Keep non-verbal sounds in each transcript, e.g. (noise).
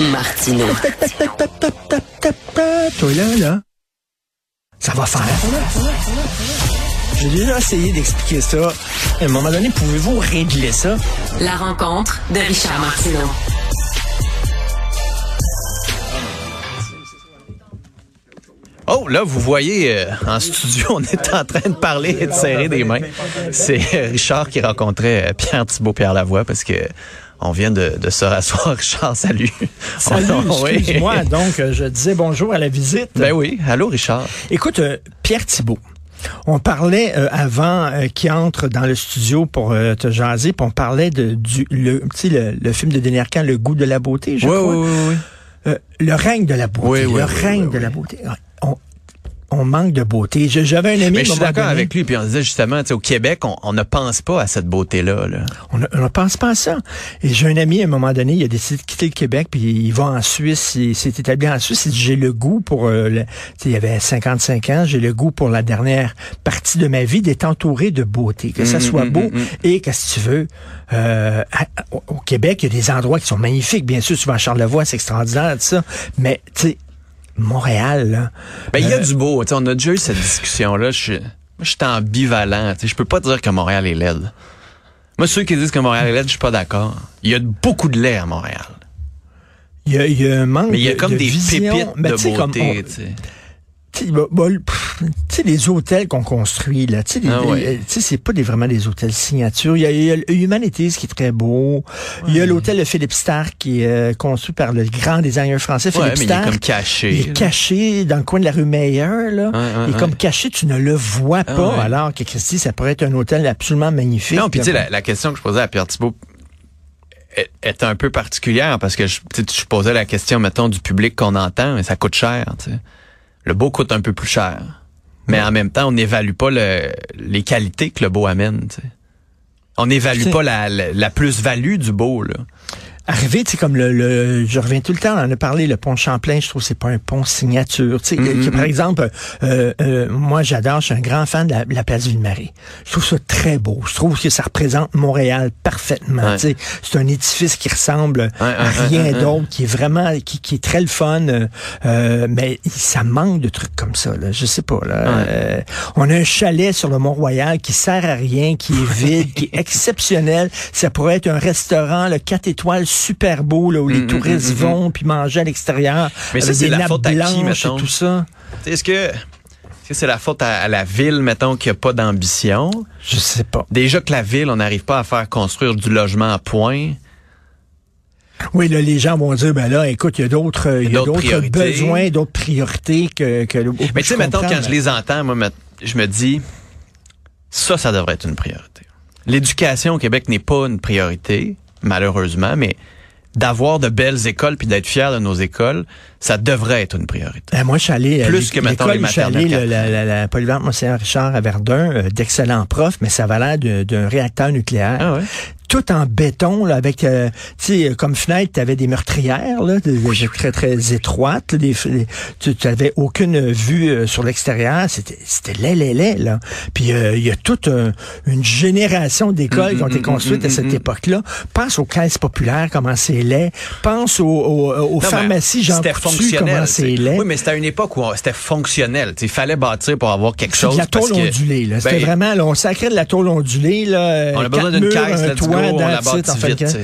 Martino. Toi là, là, ça va faire. J'ai déjà essayé d'expliquer ça. À un moment donné, pouvez-vous régler ça? La rencontre de Richard Martineau. Oh, là, vous voyez, euh, en studio, on est en train de parler et de serrer des mains. C'est euh, Richard qui rencontrait euh, Pierre Thibault, Pierre Lavoie, parce que on vient de, de se rasseoir. (laughs) Richard, salut. Salut, Oui. excuse-moi. Donc, je disais bonjour à la visite. Ben oui. Allô, Richard. Écoute, euh, Pierre Thibault. On parlait euh, avant euh, qu'il entre dans le studio pour euh, te jaser, puis on parlait de du le, film de Denis Arcand, Le goût de la beauté, je crois. oui. Euh, le règne de la beauté. Oui, oui, le oui, règne oui, de oui. la beauté. On, manque de beauté. J'avais un ami. Mais je suis d'accord avec lui. Puis on disait justement, tu sais, au Québec, on, on ne pense pas à cette beauté-là. Là. On ne on ne pense pas à ça. Et j'ai un ami, à un moment donné, il a décidé de quitter le Québec, puis il va en Suisse, il s'est établi en Suisse. Il dit, j'ai le goût pour, euh, le- tu sais, il avait 55 ans, j'ai le goût pour la dernière partie de ma vie d'être entouré de beauté, que ça Mm, soit mm, beau. mm. Et qu'est-ce que tu veux? Euh, à- au- au Québec, il y a des endroits qui sont magnifiques. Bien sûr, tu vas à Charlevoix, c'est extraordinaire, tout ça. Mais, tu sais, Montréal, là, Ben, il y a Euh, du beau. Tu sais, on a déjà eu cette discussion-là. Je suis moi, je suis ambivalent. Je peux pas dire que Montréal est laide. Moi, ceux qui disent que Montréal est laide, je suis pas d'accord. Il y a beaucoup de lait à Montréal. il y a, il y a un manque Mais il y a comme de des vision. pépites Ben, de comme beauté. on- bah, bah, tu sais, les hôtels qu'on construit, là, tu sais, Ah ouais. sais, c'est pas des, vraiment des hôtels signature. Il y a, il y a le Humanities qui est très beau. Il y a l'hôtel de Philippe Stark qui est euh, construit par le grand designer français Ouais, Philippe mais il est Stark. comme caché. Il est caché dans le coin de la rue Meyer, là. Il est comme caché, tu ne le vois pas, ouais. alors que Christy, ça pourrait être un hôtel absolument magnifique. Non, puis tu sais, la, la question que je posais à Pierre Thibault est, un peu particulière parce que je, je posais la question, mettons, du public qu'on entend, mais ça coûte cher. Le beau coûte un peu plus cher. Mais en même temps, on n'évalue pas le, les qualités que le beau amène. On n'évalue pas la, la, la plus-value du beau. Là. Arrivé, tu sais, comme le, le, je reviens tout le temps, on en a parlé, le pont Champlain, je trouve que c'est pas un pont signature. Tu sais, Mm, que, mm, par exemple, euh, euh, moi j'adore, je suis un grand fan de la, la place Ville-Marie. Je trouve ça très beau. Je trouve que ça représente Montréal parfaitement. Ouais. Tu sais, c'est un édifice qui ressemble à rien ouais, d'autre, qui est vraiment, qui, qui est très le fun. euh, euh, mais ça manque de trucs comme ça. Là. Je sais pas. Là. Euh, on a un chalet sur le Mont-Royal qui sert à rien, qui est vide, qui est (laughs) exceptionnel. Ça pourrait être un restaurant, le 4 étoiles, super beau, là, où les Mm, touristes mm, mm, vont puis manger à l'extérieur. Mais ça, c'est la faute à qui, et tout ça. Est-ce que c'est la faute à, à la ville, mettons, qui a pas d'ambition? Je sais pas. Déjà que la ville, on n'arrive pas à faire construire du logement à point. Oui, là, les gens vont dire, ben là, écoute, il y a d'autres, besoins, d'autres priorités que. Mais tu sais, mettons, quand je les entends, moi, je me dis, ça, ça devrait être une priorité. L'éducation au Québec n'est pas une priorité, malheureusement, mais d'avoir de belles écoles puis d'être fier de nos écoles, ça devrait être une priorité. Ben, moi, je suis allé à Plus que, l'école les je suis allé, la, la, la polyvalente Monseigneur Richard à Verdun, euh, d'excellents profs, mais ça va l'air de- d'un réacteur nucléaire. Ah ouais? Tout en béton, là, avec, euh, tu sais, comme fenêtre, tu avais des meurtrières, là, des- très, très étroites. là, des, des- tu n'avais aucune vue euh, sur l'extérieur. C'était c'était laid, laid, laid, là. Puis euh, il y a toute euh, une génération d'écoles qui ont été construites à cette époque-là. Pense aux caisses populaires, comment c'est laid. Pense aux, aux, aux Non, pharmacies Jean c'était Coutu, fonctionnel. comment c'est laid. Oui, mais c'était à une époque où c'était fonctionnel. Il fallait bâtir pour avoir quelque chose. de la tôle que- ondulée, là. C'était Ben, vraiment, là, on sacrait de la tôle ondulée, là. On a euh, besoin d'une caisse, go, toit, on la that's it, bâtit en fait vite.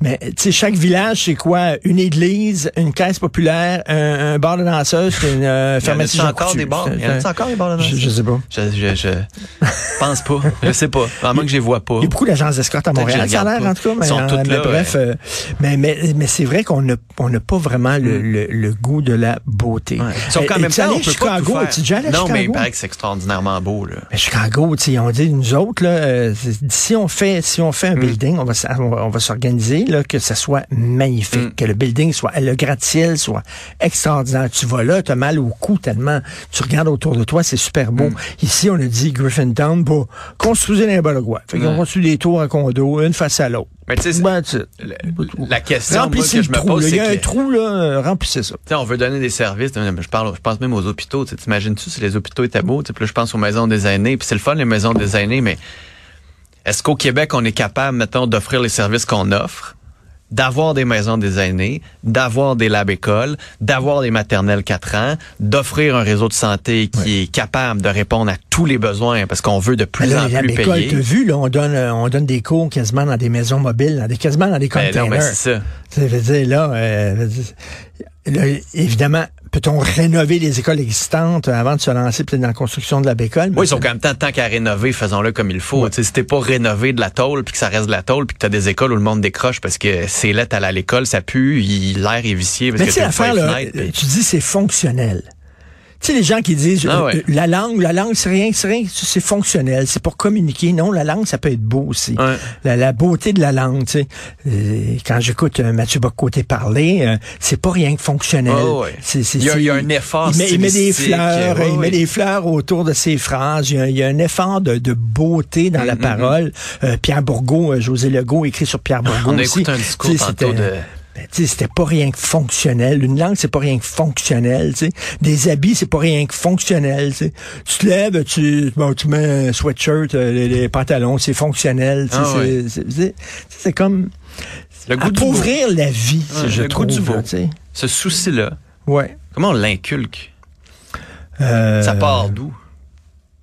Mais, tu sais, chaque village, c'est quoi? Une église, une caisse populaire, un, un bar de danseuse, une euh, Il (laughs) y en pharmacie a encore des bars? Il y en a encore des bars de Je, danse? je sais pas. Je, je, je (laughs) pense pas. Je sais pas. À moins que je les vois pas. Il y a beaucoup d'agences d'escorte à Montréal, je ça a l'air en tout cas. Mais, Ils sont euh, toutes mais là, bref, euh, mais, mais, mais c'est vrai qu'on n'a on n'a pas vraiment le, le, le goût de la beauté. Mm. Ouais. Sauf qu'en Euh, même temps, on peut pas tout Chicago? faire. Non, mais il Chicago? paraît que c'est extraordinairement beau, là. Mais Chicago, tu sais, on dit nous autres là, euh, si on fait si on fait un building, on va, on va s'organiser là que ça soit magnifique, que le building soit le gratte-ciel soit extraordinaire. Tu vas là, t'as mal au cou tellement tu regardes autour de toi, c'est super beau. Ici, on a dit Griffintown, bah, construisez n'importe quoi. Fait qu'on construit des tours en condo, une face à l'autre. Mais tu sais, c'est- Ben, tu- la question moi, remplissez que le je me trou. pose, là. Il c'est y a un trou là, remplissez ça. tu sais, on veut donner des services. Je parle, je pense même aux hôpitaux. Tu T'imagines-tu si les hôpitaux étaient beaux? Tu puis là, je pense aux maisons des aînés. Puis c'est le fun, les maisons des aînés, mais est-ce qu'au Québec, on est capable, mettons, d'offrir les services qu'on offre? D'avoir des maisons des aînés, d'avoir des lab écoles, d'avoir des maternelles 4 ans, d'offrir un réseau de santé qui est capable de répondre à tous les besoins parce qu'on veut de plus là, en plus payer. t'as vu, là, on donne, euh, on donne des cours quasiment dans des maisons mobiles, dans des, quasiment dans des Ben containers. non, mais c'est ça. Ça veut dire, là, euh, là, évidemment, peut-on rénover les écoles existantes avant de se lancer peut-être dans la construction de la bécole? Oui, ils sont quand même tant, tant qu'à rénover, faisons-le comme il faut. Tu sais, Si t'es pas rénové de la tôle, puis que ça reste de la tôle, puis que t'as des écoles où le monde décroche parce que c'est lettre à l'école, ça pue, l'air est vicié parce Mais que pas l'affaire, là, tu dis c'est fonctionnel. Tu sais, les gens qui disent Ah euh, ouais. euh, la langue, la langue, c'est rien, c'est rien, c'est fonctionnel, c'est pour communiquer. Non, la langue, ça peut être beau aussi. Ouais. La, la beauté de la langue, tu sais. Euh, quand j'écoute euh, Mathieu Bocoté parler, c'est pas rien que fonctionnel. Oh, ouais. C'est- Il y a- il y a un effort Il met, il met des fleurs, il met des fleurs autour de ses phrases. Il y a, il y a un effort de, de beauté dans la Mm, mm, parole. Euh, Pierre Bourgault, José Legault écrit sur Pierre Bourgault On aussi. écouté un discours tantôt de... ben, tu sais, c'était pas rien que fonctionnel. Une langue, c'est pas rien que fonctionnel. tu sais. Des habits, c'est pas rien que fonctionnel. tu sais. Tu te lèves, tu, bon, tu mets un sweatshirt, euh, les, les pantalons, c'est fonctionnel. tu sais, Ah c'est- ouais. comme Le goût appauvrir la vie, Ouais, je le trouve. goût du beau. Ce souci-là, Ouais. comment on l'inculque? Euh, Ça part d'où?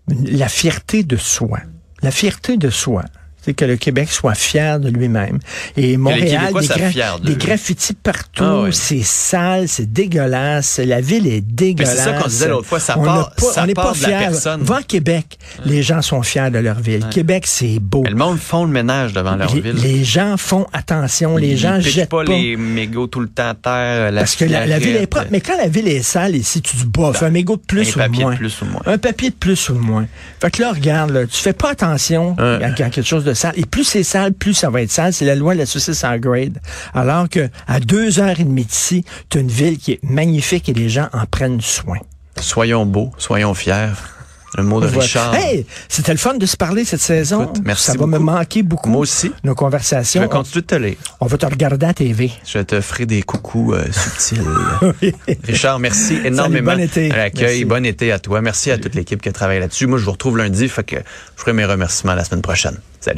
La fierté de soi. La fierté de soi. C'est que le Québec soit fier de lui-même. Et Montréal, des, gra- d'eux. des graffitis partout, Ah ouais. c'est sale, c'est dégueulasse, la ville est dégueulasse. C'est ça qu'on disait l'autre fois, ça On part- pas, ça on n'est part pas de la fiers. personne. Va à Québec, les gens sont fiers de leur ville. Québec, c'est beau. Mais le monde font le ménage devant leur Les, ville. les gens font attention, les gens jettent pas, pas. les mégots tout le temps à terre. La Parce que la, la ville est propre. Mais quand la ville est sale, ici, tu dis, bof, un mégot de plus un ou de de moins. plus ou de moins. Un papier de plus ou de moins. Fait que là, regarde, là, tu fais pas attention Ouais. à quelque chose de sale. Et plus c'est sale, plus ça va être sale. C'est la loi de la saucisse en grade. Alors que à deux heures et demie d'ici, tu as une ville qui est magnifique et les gens en prennent soin. Soyons beaux, soyons fiers. Le mot de. Richard. Hey, c'était le fun de se parler cette saison. Écoute, merci ça va me manquer beaucoup. Moi aussi. Nos Je conversations. vais continuer de te lire. On, va te regarder à TV. Je te ferai des coucous euh, subtils. (laughs) Richard, merci énormément bon été. à l'accueil. Bon été à toi. Merci à toute l'équipe qui a travaillé là-dessus. Moi, je vous retrouve lundi, fait que je ferai mes remerciements la semaine prochaine. Salut.